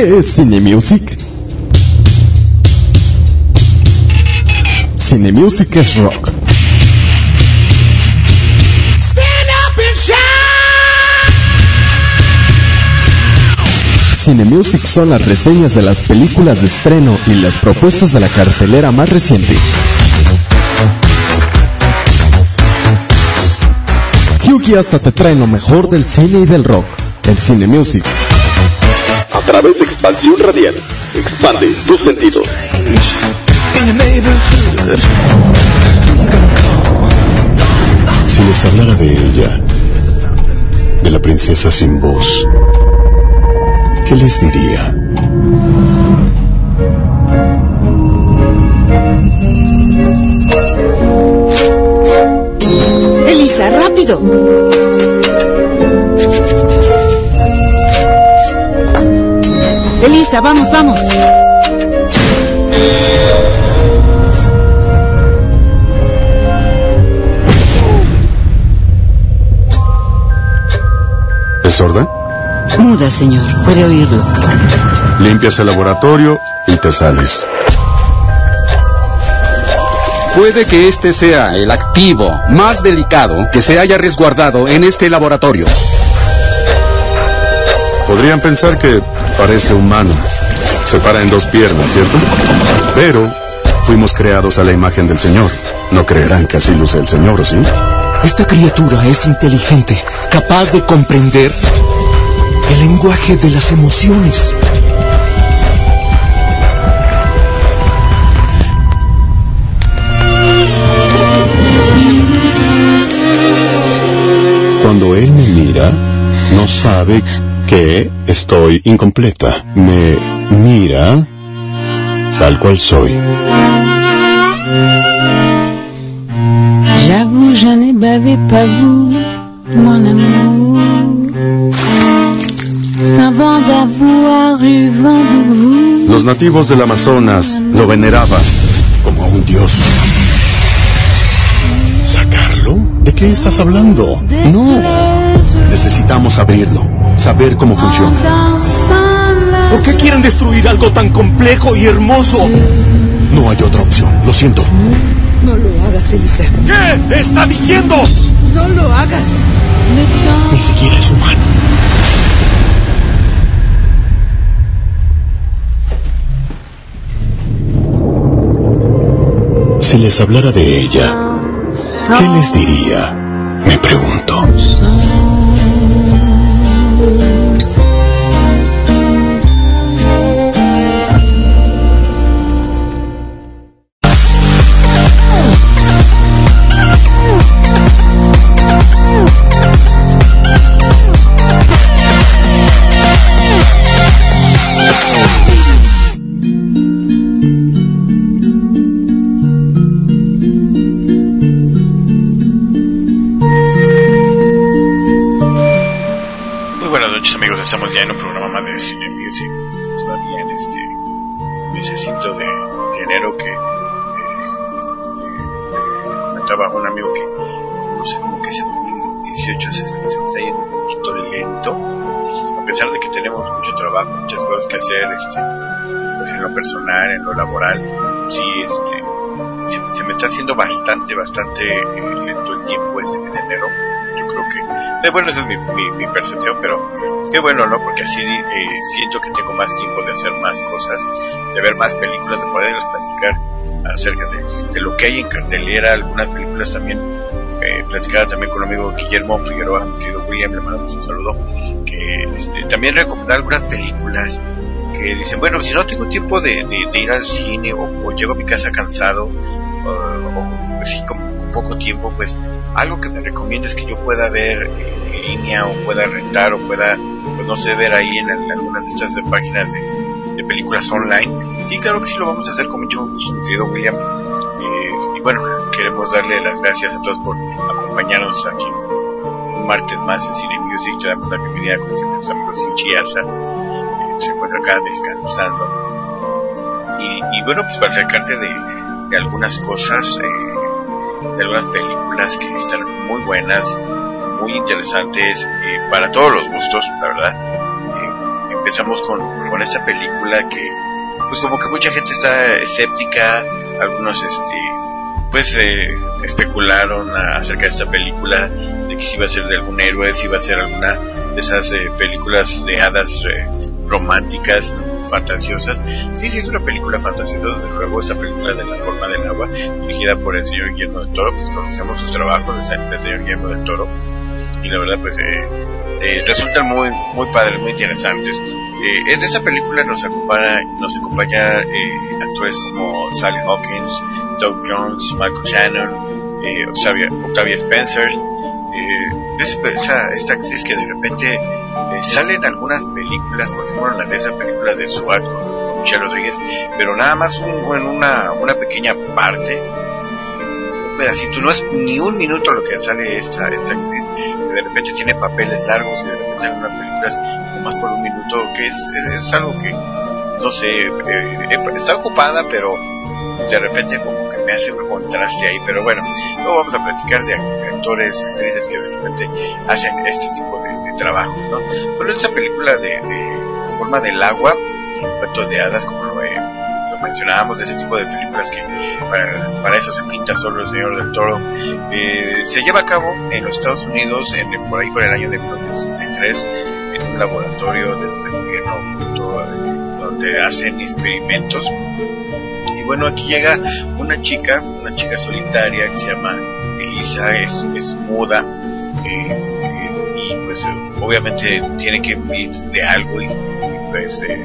¿Qué es Cine Music? Cine Music es rock. Cine Music son las reseñas de las películas de estreno y las propuestas de la cartelera más reciente. Hyugi hasta te trae lo mejor del cine y del rock, el Cine Music. A través de expansión radial, expande tus sentidos. Si les hablara de ella, de la princesa sin voz, ¿qué les diría? Elisa, rápido. Vamos, vamos. ¿Es sorda? Muda, señor. Puede oírlo. Limpias el laboratorio y te sales. Puede que este sea el activo más delicado que se haya resguardado en este laboratorio. Podrían pensar que parece humano. Se para en dos piernas, ¿cierto? Pero fuimos creados a la imagen del Señor. No creerán que así luce el Señor, ¿o sí? Esta criatura es inteligente, capaz de comprender el lenguaje de las emociones. Cuando él me mira, no sabe que estoy incompleta. Me mira tal cual soy. J'avoue, je n'ai bavé pas vous, mon amour. Avant d'avoir eu vent de vous. Los nativos del Amazonas lo veneraban como a un dios. ¿Sacarlo? ¿De qué estás hablando? No. Necesitamos abrirlo, saber cómo funciona. ¿Por qué quieren destruir algo tan complejo y hermoso? No hay otra opción, lo siento. No lo hagas, Elisa. ¿Qué está diciendo? No lo hagas. Ni siquiera es humano. Si les hablara de ella, ¿qué les diría? Me pregunto. Muchas cosas que hacer, este, pues en lo personal, en lo laboral, sí, este, se, se me está haciendo bastante, bastante eh, lento el tiempo este de enero, yo creo que eh, bueno, esa es mi, mi, percepción, pero es que bueno, ¿no? Porque así eh, siento que tengo más tiempo de hacer más cosas, de ver más películas, de poderles platicar acerca de, de lo que hay en cartelera, algunas películas también, eh, también con un amigo Guillermo Figueroa, mi querido William, le mandamos un saludo, este, también recomendar algunas películas que dicen, bueno, si no tengo tiempo de, de, de ir al cine o, o, llego a mi casa cansado, o, o como con poco tiempo, pues algo que me recomiendes que yo pueda ver en línea o pueda rentar o pueda, pues no sé, ver ahí en, algunas de estas de páginas de, películas online. Sí, claro que sí lo vamos a hacer con mucho gusto, querido William. Eh, y bueno, queremos darle las gracias a todos por acompañarnos aquí un martes más en Cine Music. Te damos la bienvenida con nuestros amigos en Chiaza. Eh, se encuentra acá descansando. Y, y bueno, pues para acercarte de, de algunas cosas. Eh, de algunas películas que están muy buenas, muy interesantes eh, para todos los gustos, la verdad. Eh, estamos con, con esta película que, pues como que mucha gente está escéptica, algunos, este, pues eh, especularon acerca de esta película, de que si iba a ser de algún héroe, si iba a ser alguna de esas eh, películas de hadas eh, románticas, fantasiosas. Sí, sí, es una película fantasiosa, desde luego, esta película de La forma del agua, dirigida por el señor Guillermo del Toro, pues conocemos sus trabajos del señor Guillermo del Toro, y la verdad, pues eh, resultan muy, muy padres, muy interesantes. Eh, en esta película nos acompaña, nos acompaña actores como Sally Hawkins, Doug Jones, Michael Shannon, Octavia, Octavia Spencer, es esa, esta actriz que de repente eh, sale en algunas películas, por ejemplo en de esa película de SWAT con, con Michelle Rodríguez, pero nada más un, en una, una pequeña parte, un pedacito, no es ni un minuto lo que sale esta, esta actriz, que de repente tiene papeles largos y de repente sale en una película más por un minuto, que es, es, algo que, no sé, eh, eh, está ocupada, pero de repente como que me hace un contraste ahí, pero bueno, luego vamos a platicar de actores, actrices que de repente hacen este tipo de, trabajo, ¿no? Pero esta película de, forma del agua, cuentos de hadas, como lo, eh, mencionábamos, de ese tipo de películas que para, eso se pinta solo el señor del toro, eh, se lleva a cabo en los Estados Unidos, en, por ahí por el año de 1963, en un laboratorio de, el gobierno donde hacen experimentos bueno, aquí llega una chica, una chica solitaria que se llama Elisa, es, es muda, eh, y pues obviamente tiene que vivir de algo y, pues eh,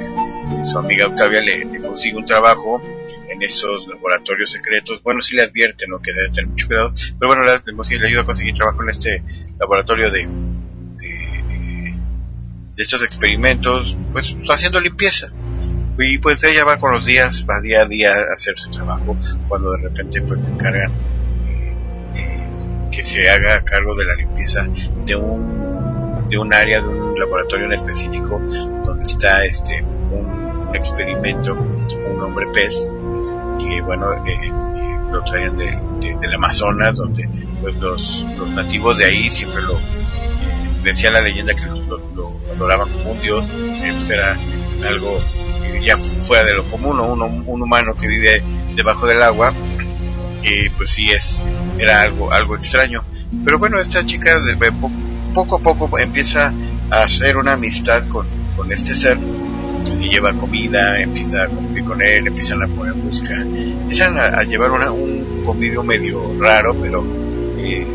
su amiga Octavia le, consigue un trabajo en esos laboratorios secretos. Bueno, sí le advierten ¿no? que debe tener mucho cuidado, pero bueno, le, le ayuda a conseguir trabajo en este laboratorio de, de, de estos experimentos, pues haciendo limpieza. Y pues ella va con los días, va día a día a hacer su trabajo, cuando de repente pues le encargan eh, que se haga cargo de la limpieza de un, de un área, de un laboratorio en específico, donde está este un, experimento, un hombre pez, que bueno, eh, eh, lo traían de, del Amazonas, donde pues los, los nativos de ahí siempre lo, decía la leyenda que lo, lo, adoraban como un dios, pues era algo ya fuera de lo común, un, un humano que vive debajo del agua, y pues sí es, era algo, algo extraño. Pero bueno, esta chica poco a poco empieza a hacer una amistad con, con este ser, y lleva comida, empieza a convivir con él, empiezan a poner música, empiezan a, llevar un convivio medio raro, pero eh,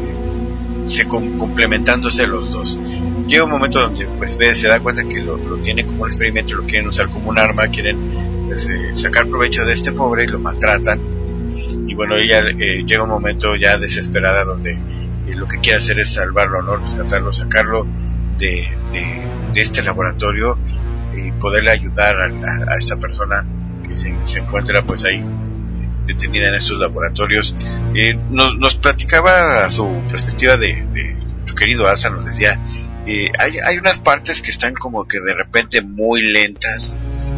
se complementándose los dos. Llega un momento donde pues se da cuenta que lo, tiene como un experimento, lo quieren usar como un arma, quieren pues, eh, sacar provecho de este pobre y lo maltratan. Y bueno, ella eh, llega un momento ya desesperada donde eh, lo que quiere hacer es salvarlo, ¿no? rescatarlo, sacarlo de, de, este laboratorio y poderle ayudar a, esta persona que se, se encuentra pues ahí detenida en estos laboratorios. Eh, nos, nos, platicaba a su perspectiva de, de su querido Asa, nos decía, eh, hay, hay unas partes que están como que de repente muy lentas,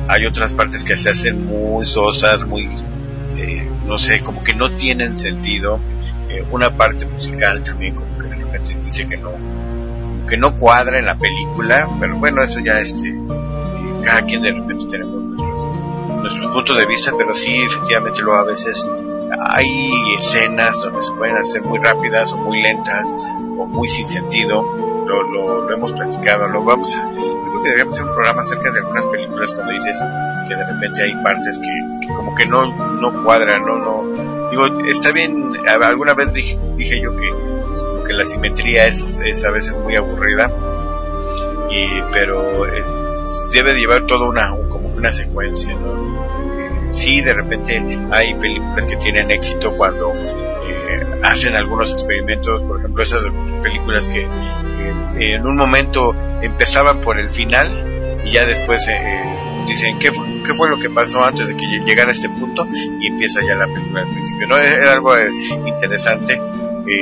hay otras partes que se hacen muy sosas, muy, eh, no sé, como que no tienen sentido. una parte musical también como que de repente dice que no, que no cuadra en la película, pero bueno, eso ya este, cada quien de repente tenemos nuestros puntos de vista, pero sí, efectivamente, luego a veces hay escenas donde se pueden hacer muy rápidas o muy lentas o muy sin sentido. Lo, lo, hemos platicado, lo vamos a. creo que deberíamos hacer un programa acerca de algunas películas cuando dices que de repente hay partes que, como que no, no cuadran, no, no. Digo, está bien, alguna vez dije, dije yo que, pues, como que la simetría es, es a veces muy aburrida, y, pero eh, debe llevar toda una, como una secuencia, ¿no? sí, de repente hay películas que tienen éxito cuando eh, hacen algunos experimentos, por ejemplo, esas películas que, en un momento empezaban por el final y ya después eh, dicen ¿qué fue, qué fue lo que pasó antes de que llegara a este punto y empieza ya la película al principio. ¿no? Era algo eh, interesante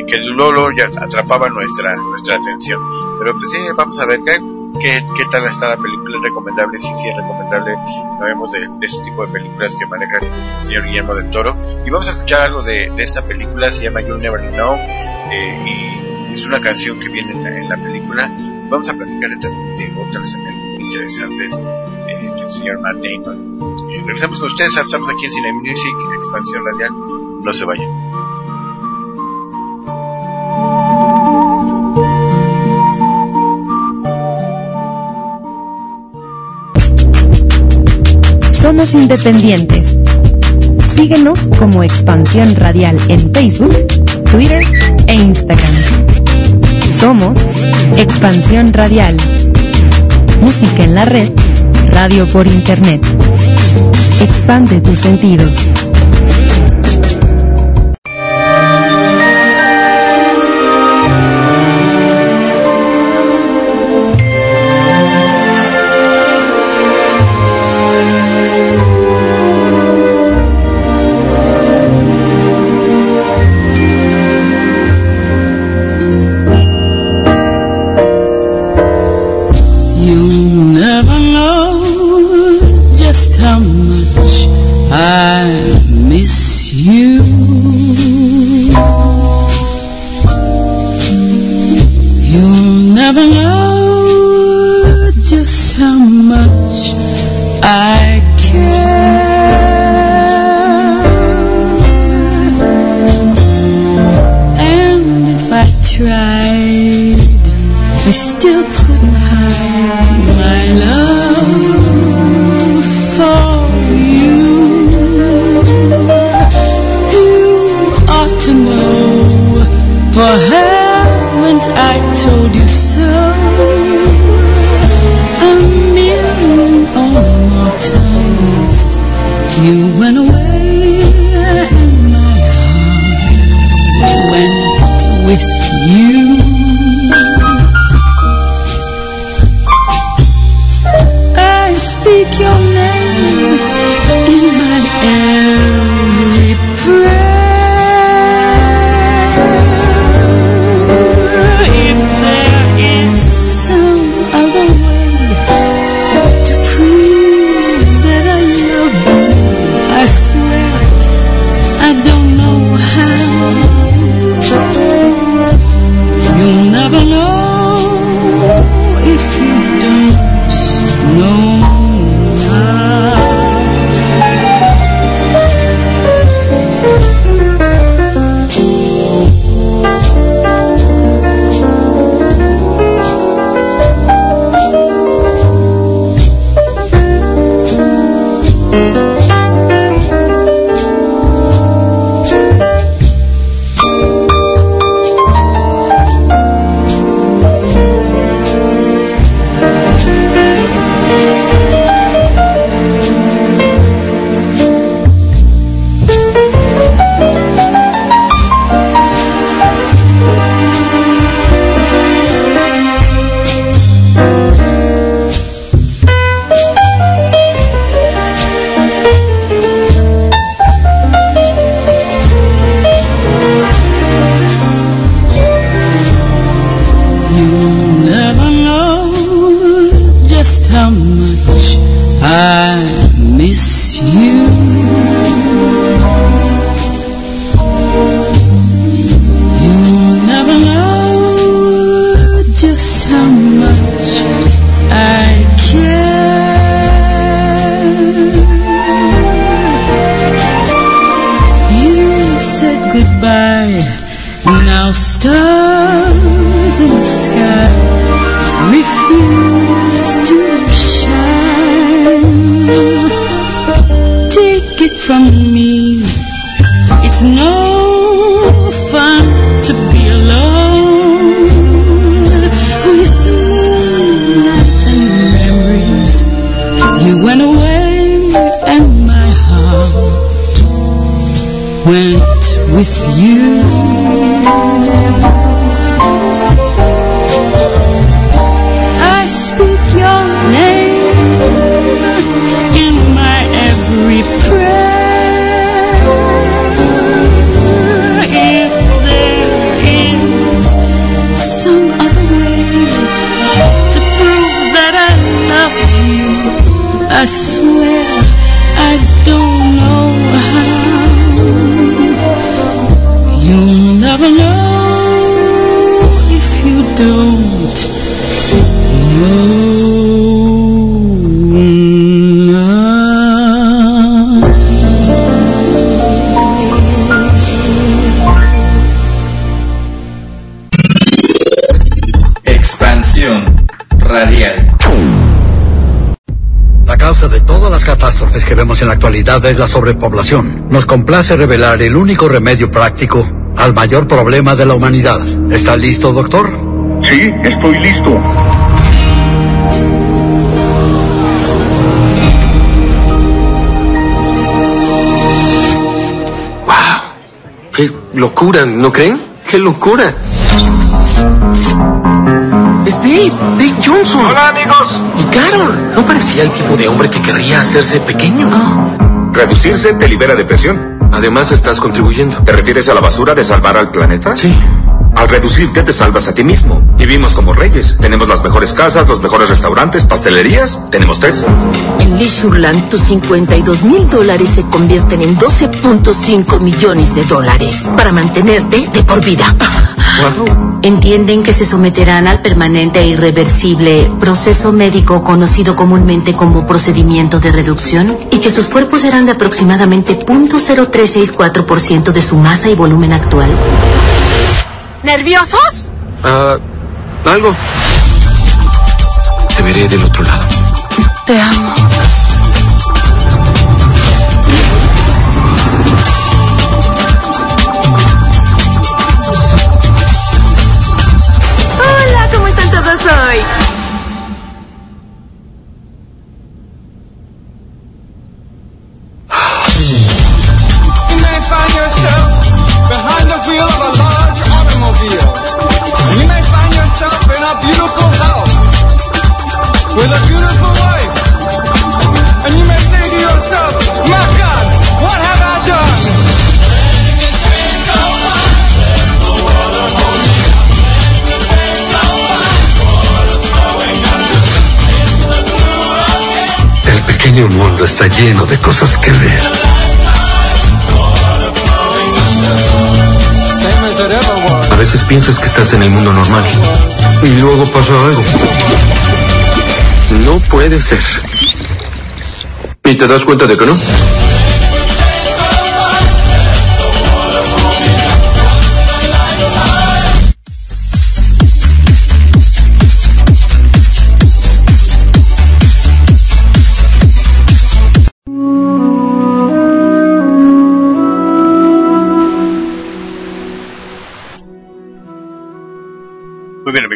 que luego ya atrapaba nuestra, nuestra atención. Pero pues sí, vamos a ver qué qué, qué tal está la película, es recomendable, sí, sí es recomendable, sabemos de, de ese tipo de películas que maneja el señor Guillermo del Toro. Y vamos a escuchar algo de, esta película, se llama You Never Know, eh, y es una canción que viene en la, película. Vamos a platicar de, de otras interesantes eh, del señor Matt Damon. Eh, regresamos con ustedes, estamos aquí en Cine Music, Expansión Radial, no se vayan. Somos independientes. Síguenos como Expansión Radial en Facebook, Twitter e Instagram. Somos Expansión Radial. Música en la red, radio por internet. Expande tus sentidos. En la actualidad es la sobrepoblación. Nos complace revelar el único remedio práctico al mayor problema de la humanidad. ¿Está listo, doctor? Sí, estoy listo. ¡Wow! ¡Qué locura! ¿No creen? ¡Qué locura! Dave, Dave Johnson. Hola, amigos. Y Carol. No parecía el tipo de hombre que querría hacerse pequeño. Reducirse te libera de presión. Además, estás contribuyendo. ¿Te refieres a la basura de salvar al planeta? Sí. Al reducirte te salvas a ti mismo. Vivimos como reyes. Tenemos las mejores casas, los mejores restaurantes, pastelerías. Tenemos tres. En Leisureland, tus 52 mil dólares se convierten en 12.5 millones de dólares para mantenerte de por vida. Entienden que se someterán al permanente e irreversible proceso médico conocido comúnmente como procedimiento de reducción y que sus cuerpos serán de aproximadamente 0.0364% de su masa y volumen actual. ¿Nerviosos? Ah, algo. Te veré del otro lado. Te amo. Está lleno de cosas que ver. A veces piensas que estás en el mundo normal y luego pasa algo. No puede ser. ¿Y te das cuenta de que no?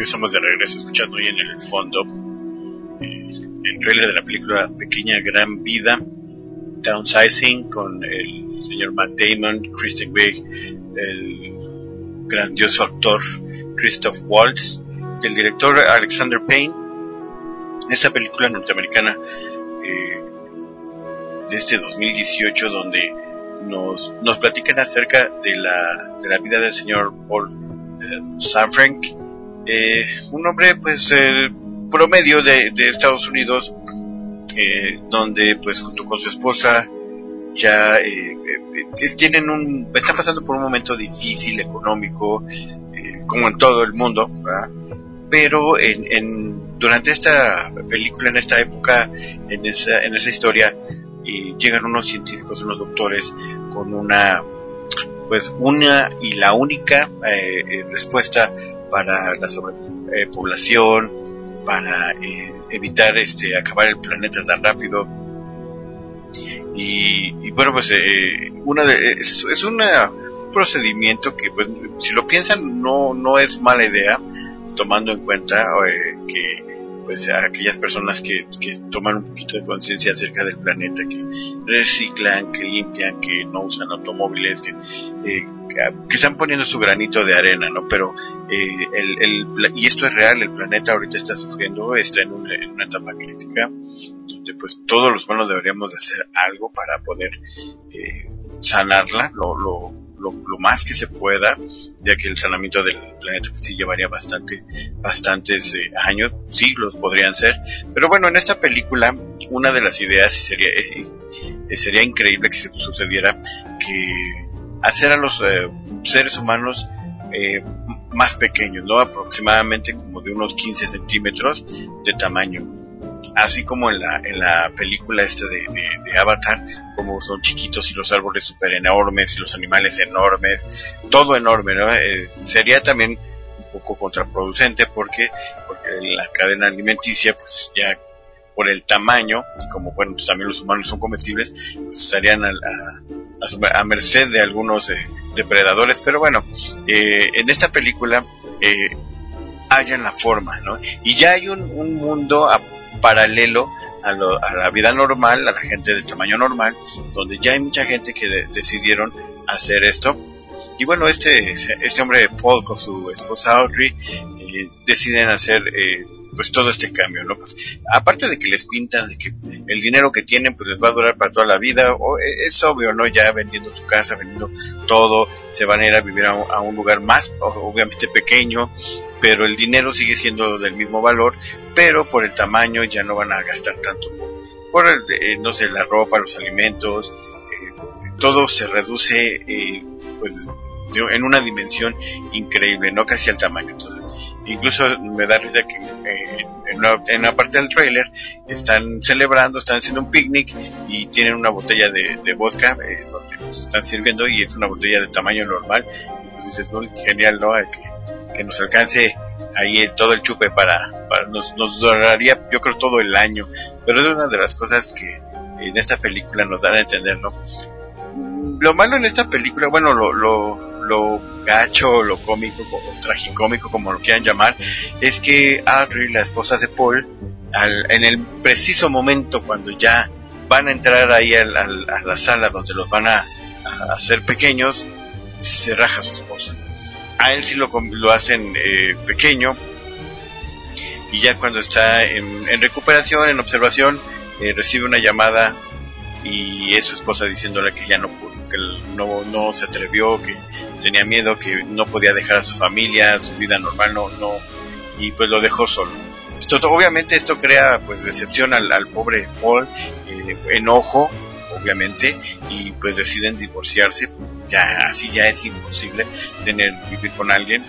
Estamos de regreso escuchando hoy en el fondo eh, el trailer de la película Pequeña Gran Vida, Downsizing, con el señor Matt Damon, Kristen Wiig, el grandioso actor Christoph Waltz, el director Alexander Payne. Esta película norteamericana eh, de este 2018 donde nos, nos platican acerca de la, de la vida del señor Paul eh, Sanfranc, eh, un hombre pues eh, promedio de, de Estados Unidos eh, donde pues junto con su esposa ya eh, eh, tienen un están pasando por un momento difícil económico como en todo el mundo pero en, en durante esta película en esta época en esa en esa historia llegan unos científicos unos doctores con una pues una y la única respuesta para la sobrepoblación, para eh, evitar este acabar el planeta tan rápido. Y, y bueno, pues eh, una de, es, un procedimiento que, pues, si lo piensan, no, no es mala idea, tomando en cuenta eh, que pues a aquellas personas que, que toman un poquito de conciencia acerca del planeta, que reciclan, que limpian, que no usan automóviles, que, eh, que, están poniendo su granito de arena, ¿no? Pero eh, el, el, y esto es real, el planeta ahorita está sufriendo, está en una, en una etapa crítica, donde pues todos los humanos deberíamos de hacer algo para poder eh, sanarla, lo, lo, lo, lo, más que se pueda, ya que el sanamiento del planeta pues, sí llevaría bastante, bastantes eh, años, siglos podrían ser. Pero bueno, en esta película, una de las ideas, sería, eh, sería increíble que se sucediera, que hacer a los eh, seres humanos eh, más pequeños, ¿no? Aproximadamente como de unos 15 centímetros de tamaño así como en la, en la película esta de, de, Avatar, como son chiquitos y los árboles súper enormes y los animales enormes, todo enorme, ¿no? Eh, sería también un poco contraproducente porque, porque la cadena alimenticia pues ya por el tamaño, y como bueno, pues también los humanos son comestibles, pues estarían a, a, a, merced de algunos eh, depredadores, pero bueno, eh, en esta película eh, hallan la forma, ¿no? Y ya hay un, un mundo paralelo a, lo- a la vida normal, a la gente del tamaño normal, donde ya hay mucha gente que de- decidieron hacer esto. Y bueno, este, este hombre Paul con su esposa Audrey eh, deciden hacer eh, pues todo este cambio, ¿no? Pues, aparte de que les pintan de que el dinero que tienen pues les va a durar para toda la vida, o, eh, es obvio, ¿no? Ya vendiendo su casa, vendiendo todo, se van a ir a vivir a un, a un lugar más, obviamente pequeño, pero el dinero sigue siendo del mismo valor, pero por el tamaño ya no van a gastar tanto por, el, eh, no sé, la ropa, los alimentos, eh, todo se reduce, eh, pues, en una dimensión increíble, no casi al tamaño. Entonces, incluso me da risa que eh, en, la, en la parte del trailer están celebrando, están haciendo un picnic y tienen una botella de, vodka eh, donde pues, están sirviendo y es una botella de tamaño normal. Y pues dices, no, genial, ¿no? Que, que nos alcance ahí todo el chupe para, para nos, nos duraría, yo creo, todo el año. Pero es una de las cosas que en esta película nos dan a entender, ¿no? lo malo en esta película, bueno, lo, lo, lo gacho, lo cómico, o tragicómico, como lo quieran llamar, es que Audrey, la esposa de Paul, al, en el preciso momento cuando ya van a entrar ahí al- al- a la sala donde los van a, a hacer pequeños, se raja su esposa. A él sí lo, lo hacen eh, pequeño y ya cuando está en, en recuperación, en observación, eh, recibe una llamada y es su esposa diciéndole que ya no pudo, que no, no se atrevió, que tenía miedo, que no podía dejar a su familia, su vida normal, no, no, y pues lo dejó solo. Esto, obviamente esto crea pues decepción al, al pobre Paul, eh, enojo, obviamente, y pues deciden divorciarse, ya así ya es imposible tener vivir con alguien.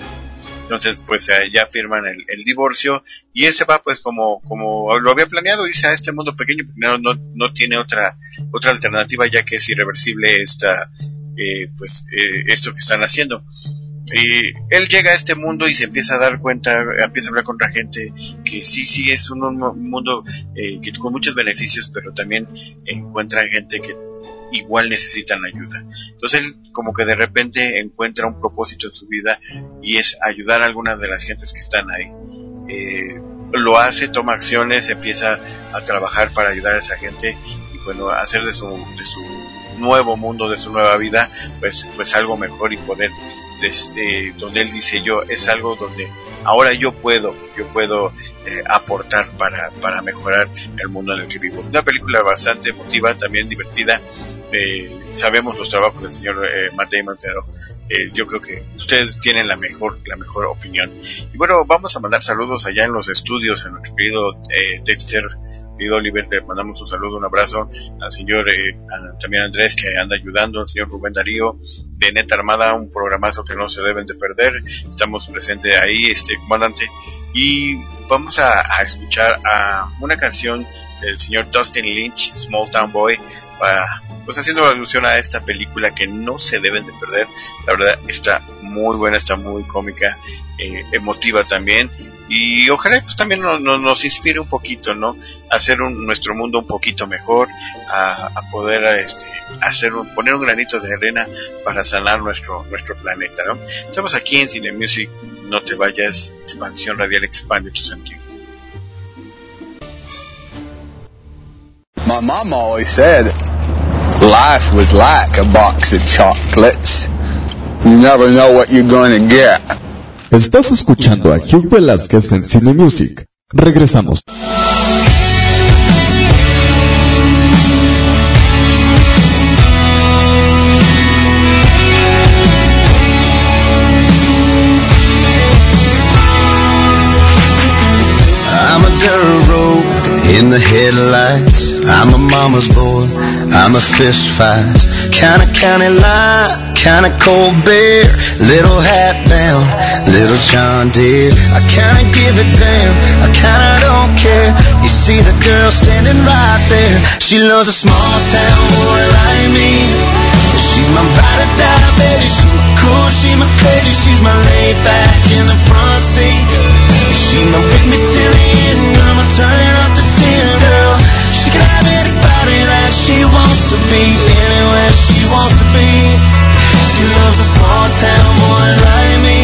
Entonces, pues eh, ya firman el, divorcio y él se va pues como, como lo había planeado, irse a este mundo pequeño, porque no, no, no tiene otra, otra alternativa ya que es irreversible esta, eh, pues, eh, esto que están haciendo. Y él llega a este mundo y se empieza a dar cuenta, empieza a hablar con otra gente que sí, sí es un, un mundo eh, que con muchos beneficios, pero también encuentran gente que igual necesitan ayuda. Entonces él como que de repente encuentra un propósito en su vida y es ayudar a algunas de las gentes que están ahí. Eh, lo hace, toma acciones, empieza a trabajar para ayudar a esa gente y bueno, hacer de su, de su nuevo mundo, de su nueva vida, pues, pues algo mejor y poder desde donde él dice yo es algo donde ahora yo puedo yo puedo eh, aportar para, para mejorar el mundo en el que vivo una película bastante emotiva también divertida eh, sabemos los trabajos del señor eh, Matt Damon pero eh, yo creo que ustedes tienen la mejor la mejor opinión. Y bueno vamos a mandar saludos allá en los estudios a nuestro querido eh, Dexter querido Oliver mandamos un saludo un abrazo. Al señor eh, a- también Andrés que anda ayudando al señor Rubén Darío de Neta Armada un programazo que no se deben de perder. Estamos presentes ahí este comandante. Y vamos a, a escuchar a una canción del señor Dustin Lynch Small Town Boy para pues haciendo alusión a esta película que no se deben de perder. La verdad está muy buena está muy cómica eh, emotiva también. Y ojalá pues también nos, inspire un poquito no a hacer un- nuestro mundo un poquito mejor a, poder este hacer un, poner un granito de arena para sanar nuestro nuestro planeta no estamos aquí en Cine Music. No te vayas. Expansión radial expande tu sentido My mom always said life was like a box of chocolates. You never know what you're going to get. Estás escuchando a Hugh Velázquez en Cine Music. Regresamos. I'm a dirt road in the headlights. I'm a mama's boy. I'm a fist fight. Kinda county line, kinda cold beer. Little hat down, little John Deere. I kinda give a damn, I kinda don't care. You see the girl standing right there. She loves a small town boy like me. She's my ride or die, baby. She's my cool, she's my crazy, she's my laid back in the front seat. She my with me till the end, I'ma turn she wants to be, anywhere she wants to be. She loves a small town boy like me.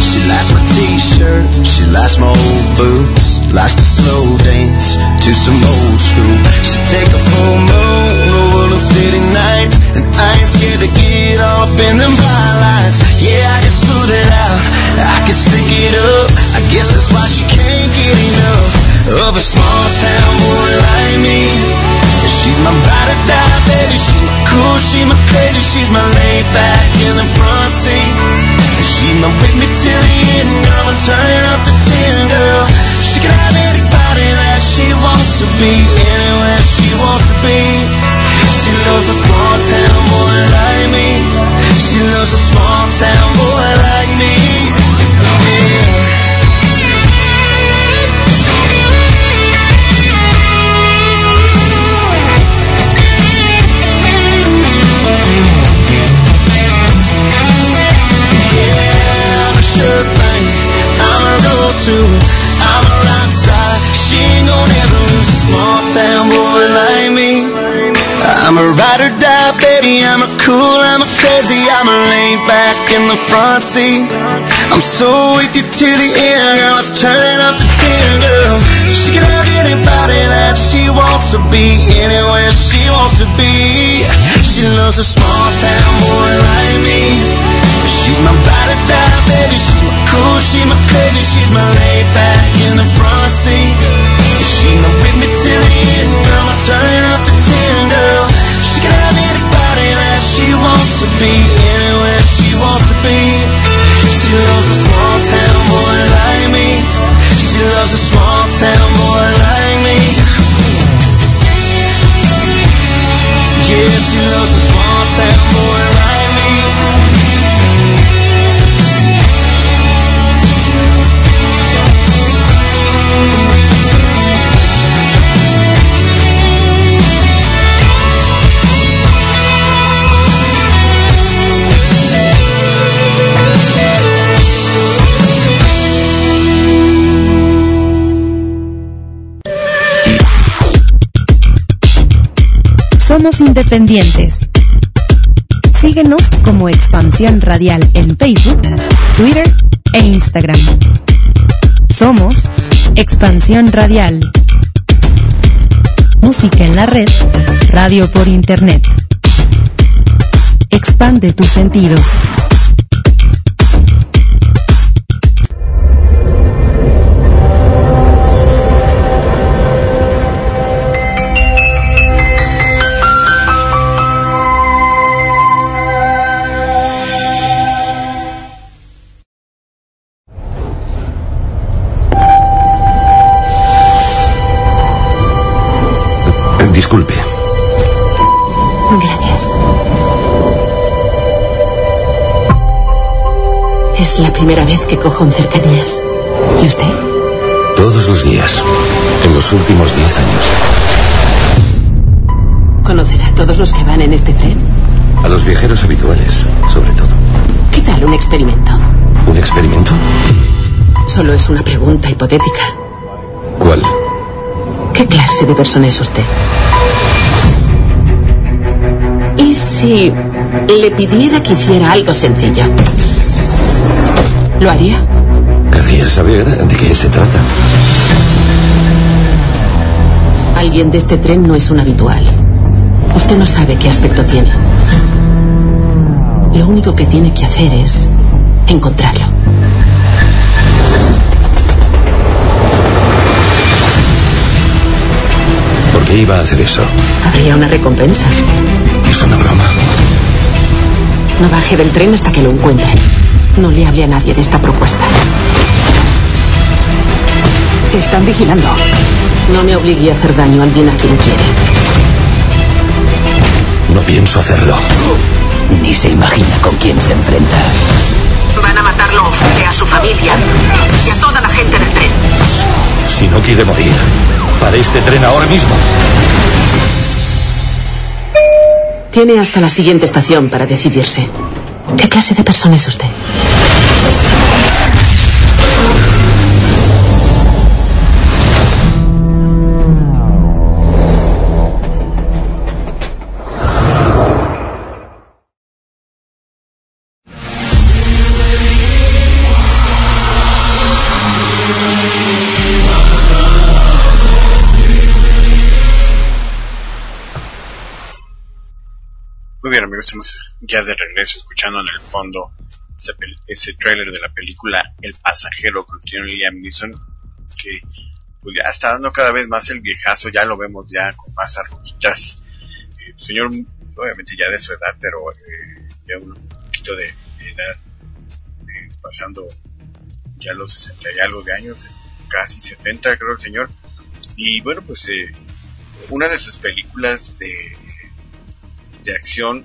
She likes my t-shirt, she likes my old boots, likes to slow dance to some old school. She take a full moon, the world of city nights, and I ain't scared to get all up in them by lights. Yeah, I can smooth it out, I can stick it up. I guess it's can't get enough of a small town boy like me. She's my ride or die, baby. She's my cool, she's my crazy, she's my laid back in the front seat. She's my with me till the end, girl. I'm turning up the tin, girl. She can have anybody that she wants to be, anywhere she wants to be. She loves a small town boy like me. She loves a small town boy like me. I'm a ride or die, baby. I'm a cool, I'm a crazy, I'm a laid back in the front seat. I'm so with you to the end, girl. Let's turn up the tin, girl. She can have anybody that she wants to be, anywhere she wants to be. She loves a small town boy like me. She's my ride or die, baby. She's my cool, she's my crazy, she's my laid back in the front seat. She's my with me till the end, girl. I'm turning anywhere she wants to be. She loves a small town boy like me. She loves a small town boy like me. Yeah, she loves a small independientes. Síguenos como Expansión Radial en Facebook, Twitter e Instagram. Somos Expansión Radial. Música en la red, radio por internet. Expande tus sentidos. Disculpe. Gracias. Es la primera vez que cojo un cercanías. ¿Y usted? Todos los días. En los últimos diez años. ¿Conocerá a todos los que van en este tren? A los viajeros habituales, sobre todo. ¿Qué tal un experimento? ¿Un experimento? Solo es una pregunta hipotética. ¿Cuál? ¿Qué clase de persona es usted? Si le pidiera que hiciera algo sencillo? ¿Lo haría? Querría saber de qué se trata. Alguien de este tren no es un habitual. Usted no sabe qué aspecto tiene. Lo único que tiene que hacer es encontrarlo. ¿Por qué iba a hacer eso? Habría una recompensa. Es una broma. No baje del tren hasta que lo encuentre. No le hable a nadie de esta propuesta. Te están vigilando. No me obligue a hacer daño a alguien a quien quiere. No pienso hacerlo. Ni se imagina con quién se enfrenta. Van a matarlo a usted, a su familia y a toda la gente del tren. Si no quiere morir, para este tren ahora mismo. Tiene hasta la siguiente estación para decidirse. ¿Qué clase de persona es usted? Amigos, estamos ya de regreso escuchando en el fondo ese, ese tráiler de la película El pasajero con señor Liam Neeson que pues, ya está dando cada vez más el viejazo, ya lo vemos ya con más arruguitas. Eh, señor, obviamente ya de su edad, pero eh, ya un poquito de edad, eh, pasando ya los 60 y algo de años, casi 70 creo el señor. Y bueno, pues eh, una de sus películas de, de acción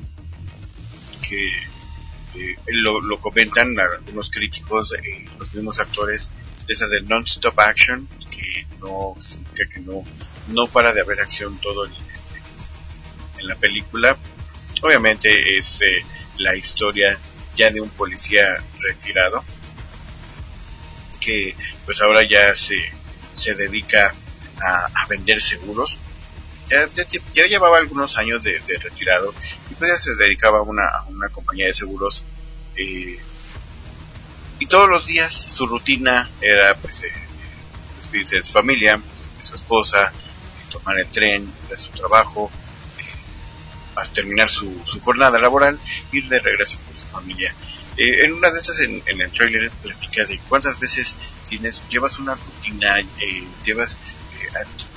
que eh, lo, comentan algunos críticos, eh, los mismos actores, de esas de non-stop action, que no significa que no, no para de haber acción todo el- en la película. Obviamente es eh, la historia ya de un policía retirado que pues ahora ya se, se dedica a vender seguros. Ya, ya, ya llevaba algunos años de, retirado y pues ya se dedicaba a una, a una compañía de seguros eh, y todos los días su rutina era pues eh, despedirse de su familia, de su esposa, tomar el tren, de su trabajo, eh, a terminar su, su jornada laboral, ir de regreso con su familia. Eh, en una de estas, en, el trailer, platica de cuántas veces tienes, llevas una rutina, eh, llevas, a-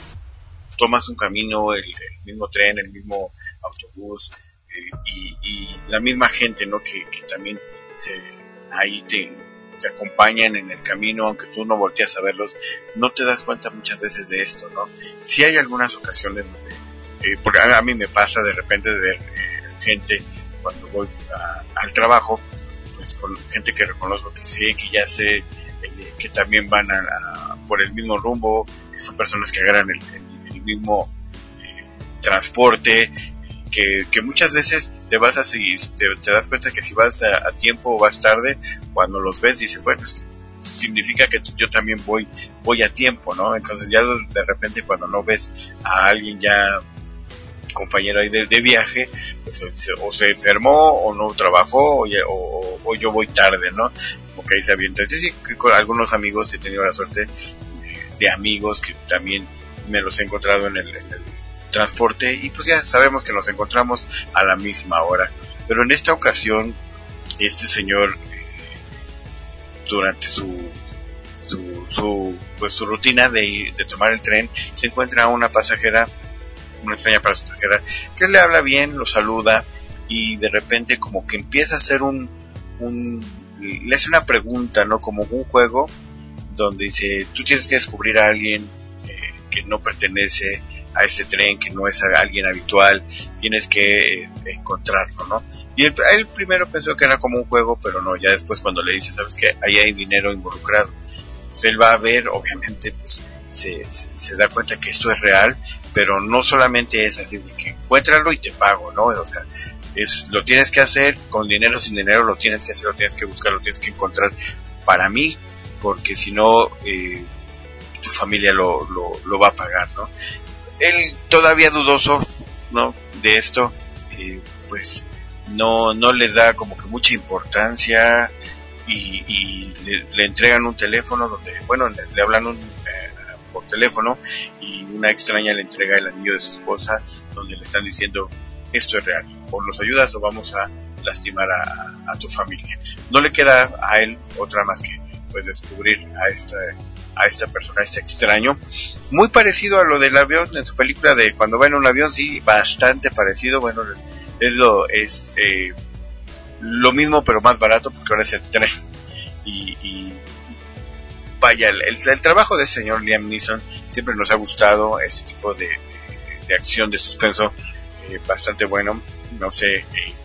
tomas un camino, el, mismo tren, el mismo autobús, eh, y, la misma gente, ¿no? Que, también se, ahí te, acompañan en el camino, aunque tú no volteas a verlos, no te das cuenta muchas veces de esto, ¿no? Si hay algunas ocasiones donde, eh, porque a, mí me pasa de repente de ver eh, gente cuando voy a- al trabajo, pues con gente que reconozco que sé, que ya sé, eh, que también van a, por el mismo rumbo, que son personas que agarran el mismo eh, transporte, que, que muchas veces te vas a seguir, te, te das cuenta que si vas a, a tiempo o vas tarde, cuando los ves dices, bueno, es que significa que yo también voy, voy a tiempo, ¿no? Entonces ya de repente cuando no ves a alguien ya compañero ahí de, de viaje, pues o se, enfermó o no trabajó o, yo voy tarde, ¿no? Como que ahí se avienta. Entonces, sí, con algunos amigos he tenido la suerte de, de amigos que también me los he encontrado en el, transporte y pues ya sabemos que nos encontramos a la misma hora. Pero en esta ocasión, este señor, eh, durante su, su, pues su rutina de, de tomar el tren, se encuentra una pasajera, una extraña pasajera, que le habla bien, lo saluda y de repente como que empieza a hacer un, un le hace una pregunta, ¿no? Como un juego donde dice, tú tienes que descubrir a alguien que no pertenece a ese tren, que no es alguien habitual, tienes que eh, encontrarlo, ¿no? Y él, él primero pensó que era como un juego, pero no, ya después cuando le dice, sabes que ahí hay dinero involucrado, pues él va a ver, obviamente, pues se, se, se da cuenta que esto es real, pero no solamente es así de que encuéntralo y te pago, ¿no? O sea, es, lo tienes que hacer con dinero, sin dinero, lo tienes que hacer, lo tienes que buscar, lo tienes que encontrar para mí, porque si no, eh, tu familia lo, lo, va a pagar, ¿no? Él todavía dudoso, ¿no? De esto, eh, pues no, no le da como que mucha importancia y, y le, le entregan un teléfono donde, bueno, le, hablan un, eh, por teléfono y una extraña le entrega el anillo de su esposa donde le están diciendo esto es real, o nos ayudas o vamos a lastimar a, a tu familia. No le queda a él otra más que pues descubrir a esta a esta este extraño, muy parecido a lo del avión en su película de cuando va en un avión, sí, bastante parecido, bueno, es lo es eh, lo mismo pero más barato porque ahora es el tren y, y vaya, el, el, trabajo de ese señor Liam Neeson siempre nos ha gustado, ese tipo de, de, de acción, de suspenso, eh, bastante bueno, no sé, eh,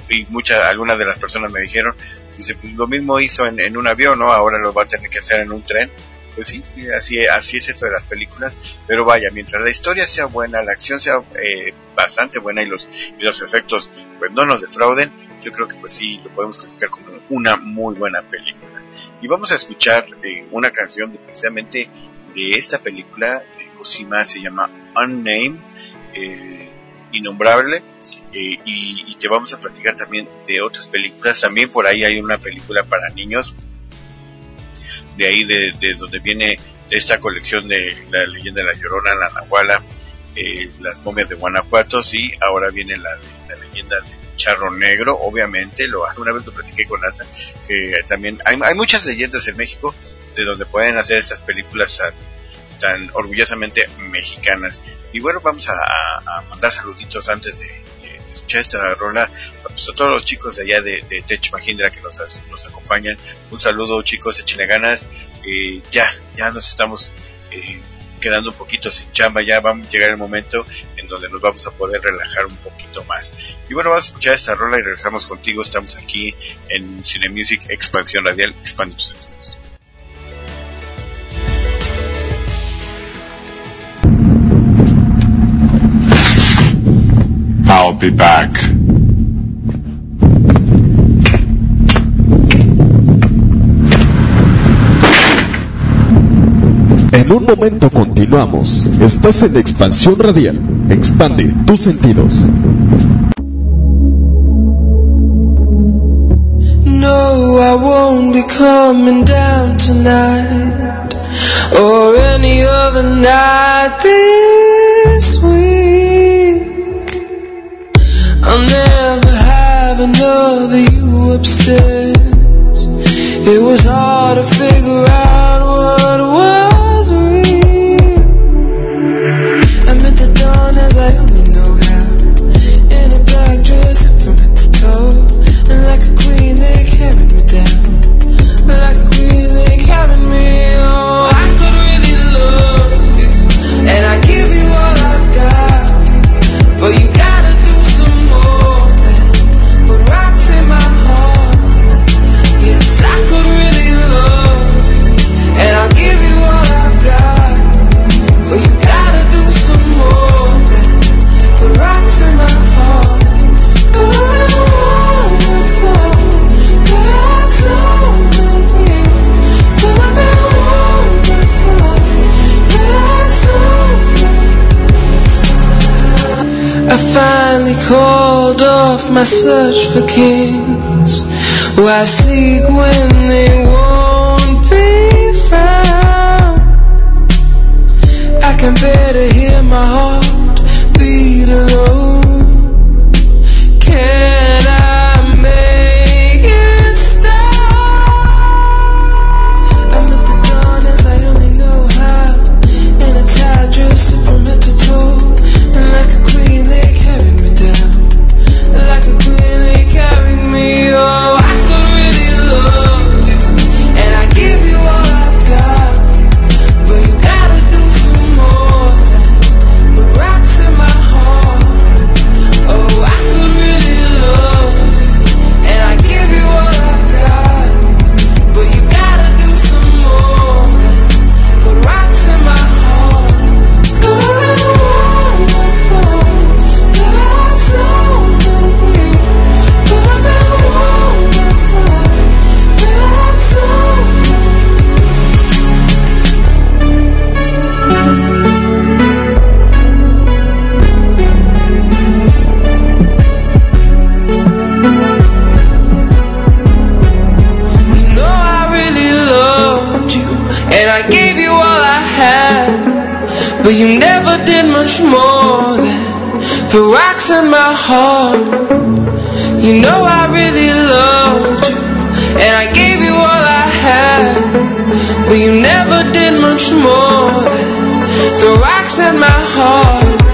y muchas, algunas de las personas me dijeron, dice, pues lo mismo hizo en, en un avión, ¿no? Ahora lo va a tener que hacer en un tren. Pues sí, así, así es eso de las películas, pero vaya, mientras la historia sea buena, la acción sea eh, bastante buena y los, y los efectos pues no nos defrauden, yo creo que pues sí, lo podemos calificar como una muy buena película. Y vamos a escuchar eh, una canción de, precisamente de esta película, de Cosima, se llama Unnamed, eh, Innombrable, eh, y, y, te vamos a platicar también de otras películas. También por ahí hay una película para niños, de ahí de, de donde viene esta colección de la leyenda de la Llorona, la Nahuala, eh, las momias de Guanajuato, y ahora viene la, la leyenda de charro negro, obviamente, lo una vez lo platiqué con Asa, que también hay, hay muchas leyendas en México de donde pueden hacer estas películas tan, tan orgullosamente mexicanas. Y bueno, vamos a, a mandar saluditos antes de escuchar esta rola pues, a todos los chicos de allá de, de Tech Mahindra que nos, nos acompañan. Un saludo chicos, échenle ganas. Eh, ya, ya nos estamos eh, quedando un poquito sin chamba, ya va a llegar el momento en donde nos vamos a poder relajar un poquito más. Y bueno, vamos a escuchar esta rola y regresamos contigo. Estamos aquí en Cine Music Expansión Radial, expande be back. En un momento continuamos. Estás en Expansión Radial. Expande tus sentidos. No, I won't be coming down tonight or any other night this week. I'll never have another you upstairs. It was hard to figure out what was finally called off my search for kings who I seek when they won't be found. I can better hear my heart put rocks in my heart. You know I really loved you, and I gave you all I had. But you never did much more than throw rocks in my heart.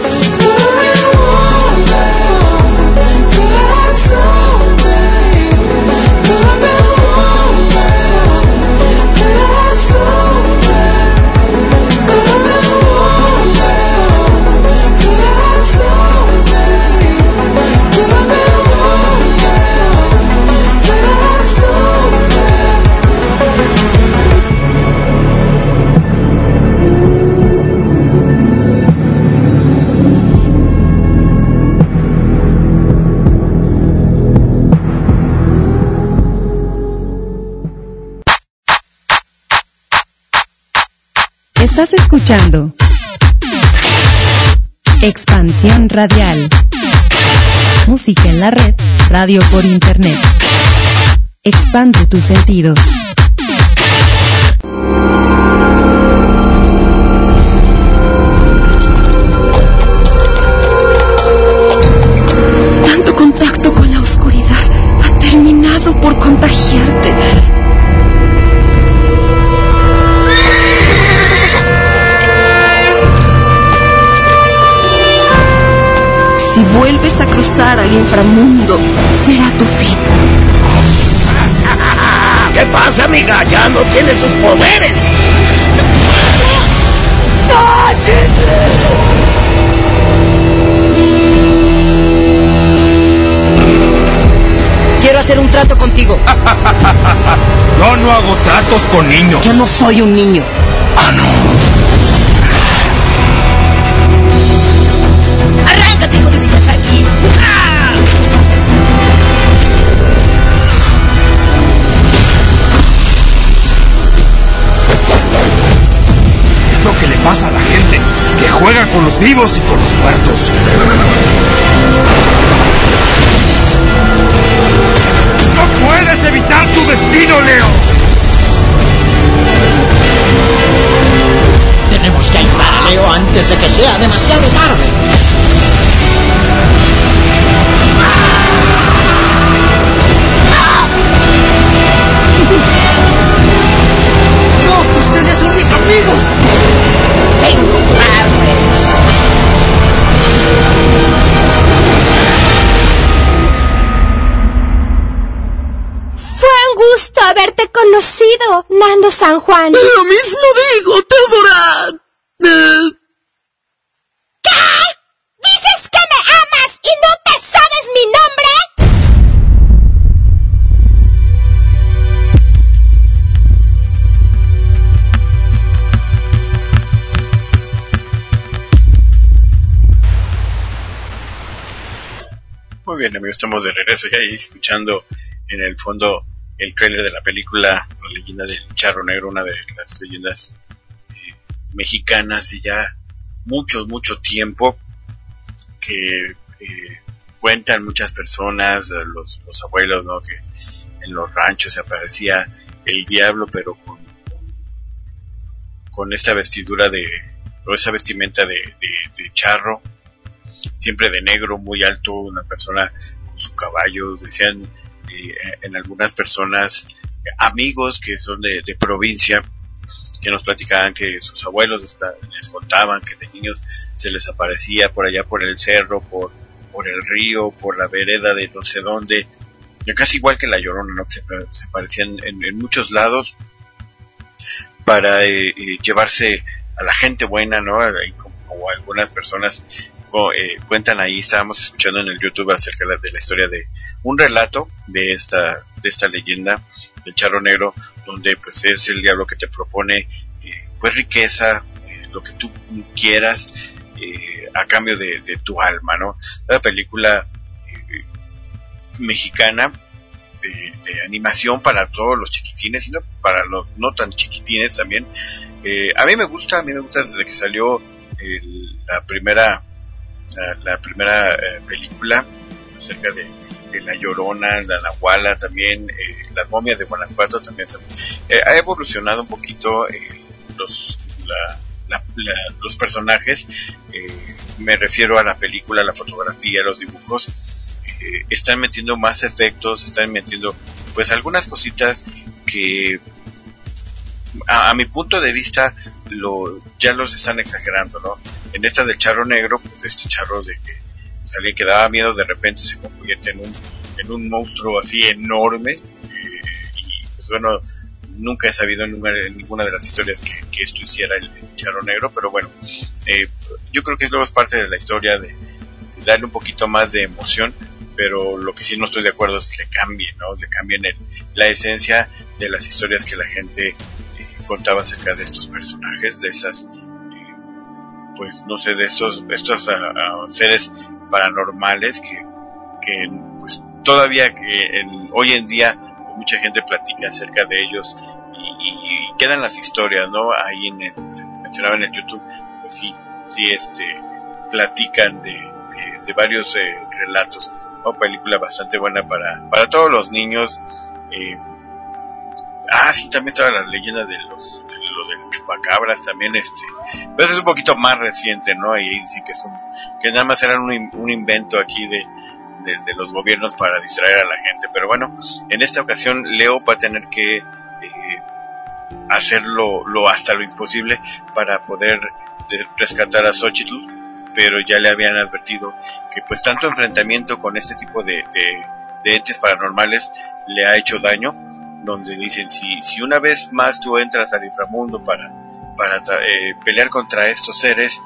Expansión Radial. Música en la red, radio por internet. Expande tus sentidos. Será tu fin. ¿Qué pasa, amiga? Ya no tiene sus poderes. Quiero hacer un trato contigo. Yo no hago tratos con niños. Yo no soy un niño. Ah, no. Juega con los vivos y con los muertos. ¡No puedes evitar tu destino, Leo! Tenemos que ayudar a Leo antes de que sea demasiado tarde. Nando San Juan. Lo mismo digo, Teodora. Eh, ¿Qué? ¿Dices que me amas y no te sabes mi nombre? Muy bien, amigos, estamos de regreso ya y escuchando en el fondo el trailer de la película La leyenda del charro negro, una de las leyendas eh, mexicanas de ya mucho, mucho tiempo que eh, cuentan muchas personas, eh, los, los abuelos, ¿no? Que en los ranchos se aparecía el diablo, pero con, con esta vestidura de, o esa vestimenta de- de charro, siempre de negro, muy alto, una persona con su caballo, decían eh, en algunas personas, eh, amigos que son de, provincia, que nos platicaban que sus abuelos les contaban que de niños se les aparecía por allá por el cerro, por, por el río, por la vereda de no sé dónde, casi igual que la llorona, ¿no? Se, se aparecían en, muchos lados para eh, eh, llevarse a la gente buena, ¿no? Y algunas personas eh, cuentan ahí, estábamos escuchando en el YouTube acerca de la, de la historia de un relato de esta, de esta leyenda del charro negro, donde pues es el diablo que te propone eh, pues riqueza, eh, lo que tú quieras eh, a cambio de, tu alma, ¿no? La película eh, mexicana de, animación para todos los chiquitines y no para los no tan chiquitines también. A mí me gusta, a mí me gusta desde que salió el- la primera la, la primera eh, película acerca de, la Llorona, la Nahuala también, eh, las momias de Guanajuato también se- eh, ha evolucionado un poquito eh, los la- la- los personajes, me refiero a la película, la fotografía, los dibujos, están metiendo más efectos, están metiendo pues algunas cositas que a, a mi punto de vista lo ya los están exagerando, ¿no? En esta del charro negro, pues este charro de que pues, alguien que daba miedo de repente se convierte en un en un monstruo así enorme eh, y pues bueno nunca he sabido en ninguna, de las historias que, esto hiciera el, charro negro, pero bueno, eh, yo creo que luego es parte de la historia de, darle un poquito más de emoción, pero lo que sí no estoy de acuerdo es que le cambien, ¿no? Le cambien el- la esencia de las historias que la gente eh, contaba acerca de estos personajes, de esas, pues no sé, de estos, estos ah, seres paranormales que, que pues todavía que en- hoy en día mucha gente platica acerca de ellos y, y- y quedan las historias, ¿no? Ahí en el, mencionaba en el YouTube, pues sí, sí, este, platican de, de, de varios eh, relatos. Una película bastante buena para, para todos los niños. eh, ah, sí, también estaba la leyenda de los, de lo del chupacabras también, este, pero eso es un poquito más reciente, ¿no? Y sí que es que nada más eran un, un invento aquí de, de, los gobiernos para distraer a la gente. Pero bueno, en esta ocasión Leo va a tener que eh, hacerlo lo hasta lo imposible para poder de- rescatar a Xochitl, pero ya le habían advertido que pues tanto enfrentamiento con este tipo de, de, de entes paranormales le ha hecho daño, donde dicen si, si una vez más tú entras al inframundo para, para eh, pelear contra estos seres,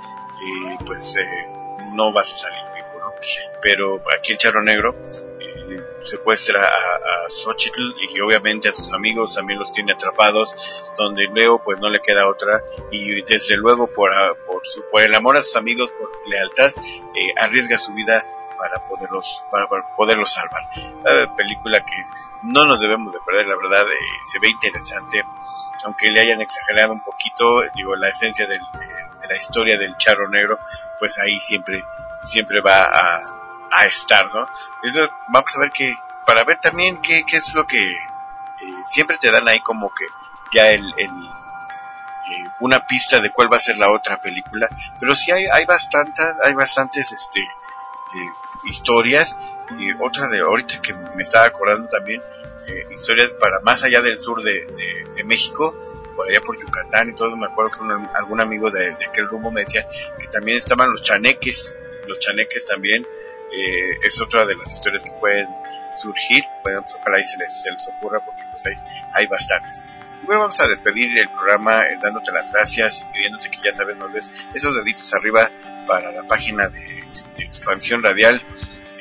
pues eh, no vas a salir vivo. Pero aquí el Charro Negro eh, secuestra a, a Xochitl y obviamente a sus amigos también los tiene atrapados, donde Leo pues no le queda otra y desde luego por, por, su, por el amor a sus amigos, por lealtad, eh, arriesga su vida para poderlos para, para poderlos salvar. Eh, película que no nos debemos de perder, la verdad, eh, se ve interesante, aunque le hayan exagerado un poquito, digo, la esencia del, de la historia del charro negro, pues ahí siempre siempre va a, a estar, ¿no? Entonces, vamos a ver que, para ver también qué, qué es lo que eh, siempre te dan ahí como que ya el, el eh, una pista de cuál va a ser la otra película, pero sí hay, hay bastantes, hay bastantes este eh, historias y otra de ahorita que me estaba acordando también eh, historias para más allá del sur de, de- de México por allá por Yucatán y todo me acuerdo que un- algún amigo de, de aquel rumbo me decía que también estaban los chaneques los chaneques también eh, es otra de las historias que pueden surgir bueno pues ojalá y se les, se les ocurra porque pues hay, hay bastantes. Bueno, vamos a despedir el programa eh, dándote las gracias y pidiéndote que ya sabes nos des esos deditos arriba para la página de, Expansión Radial.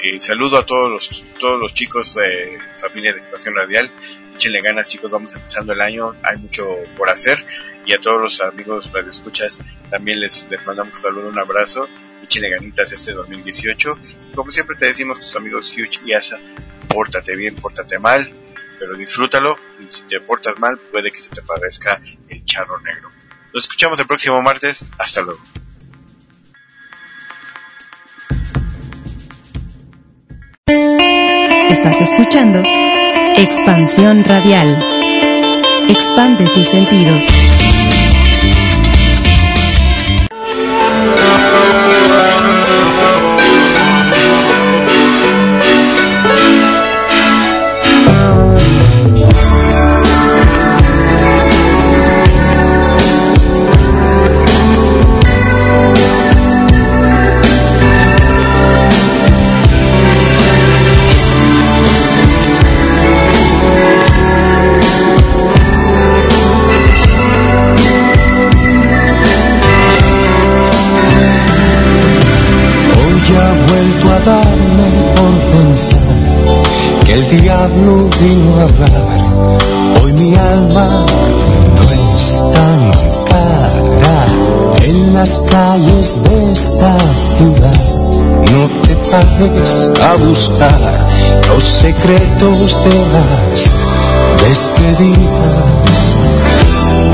Eh, saludo a todos los todos los chicos de familia de Expansión Radial. Échenle ganas chicos, vamos empezando el año, hay mucho por hacer y a todos los amigos escuchas también les, les mandamos un saludo, un abrazo, échenle ganitas este 2018. Como siempre te decimos tus amigos Huge y Asa, pórtate bien, pórtate mal, pero disfrútalo, y si te portas mal puede que se te parezca el charro negro. Nos escuchamos el próximo martes, hasta luego. Estás escuchando Expansión Radial. Expande tus sentidos. A buscar los secretos de las despedidas.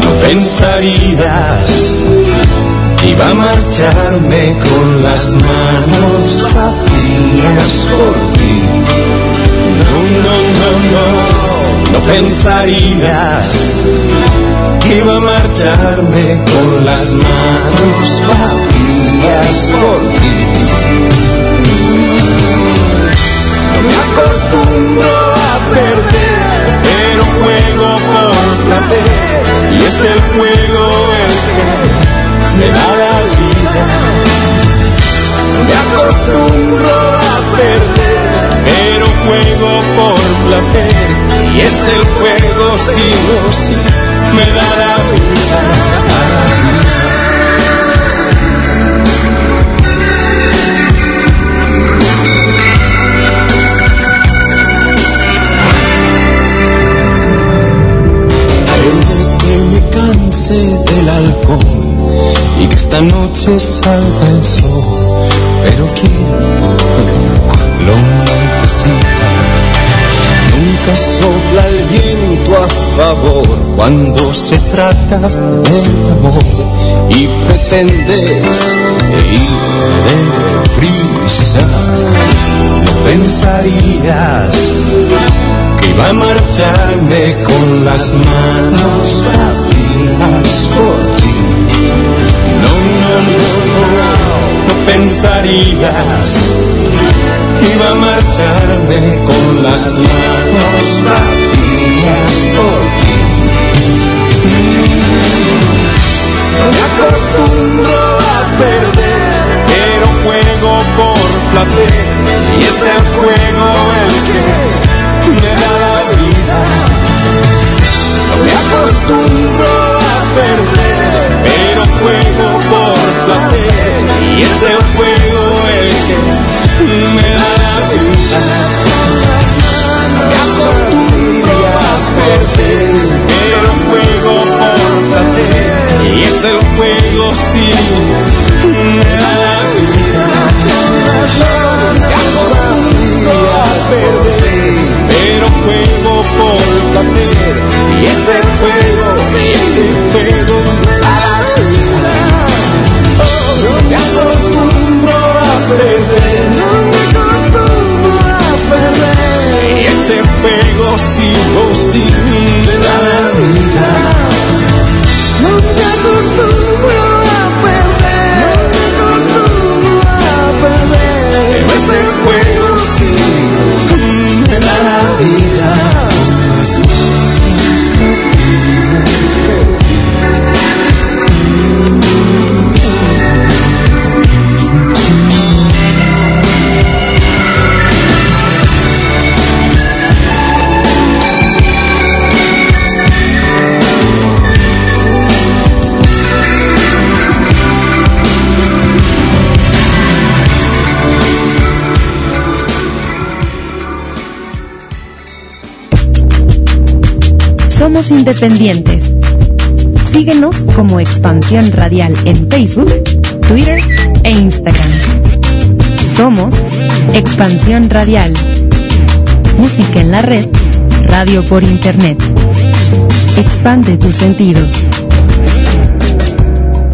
No pensarías que iba a marcharme con las manos vacías por ti. No, no, no, no, no pensarías que iba a marcharme con las manos vacías por ti. Me acostumbro a perder, pero juego por placer noche salga el sol, pero quién lo necesita. Nunca a favor cuando se trata del amor y pretendes ir deprisa. No pensarías que iba a marcharme con las manos vacías por ti. No, no, no, no pensarías que iba a marcharme con las manos vacías por ti. No Me acostumbro a perder, pero juego por placer. Y es el juego el que me da la vida. No Me acostumbro a perder, pero juego por placer. Y es el juego el que me da la vida. Independientes. Síguenos como Expansión Radial en Facebook, Twitter e Instagram. Somos Expansión Radial. Música en la red, radio por Internet. Expande tus sentidos.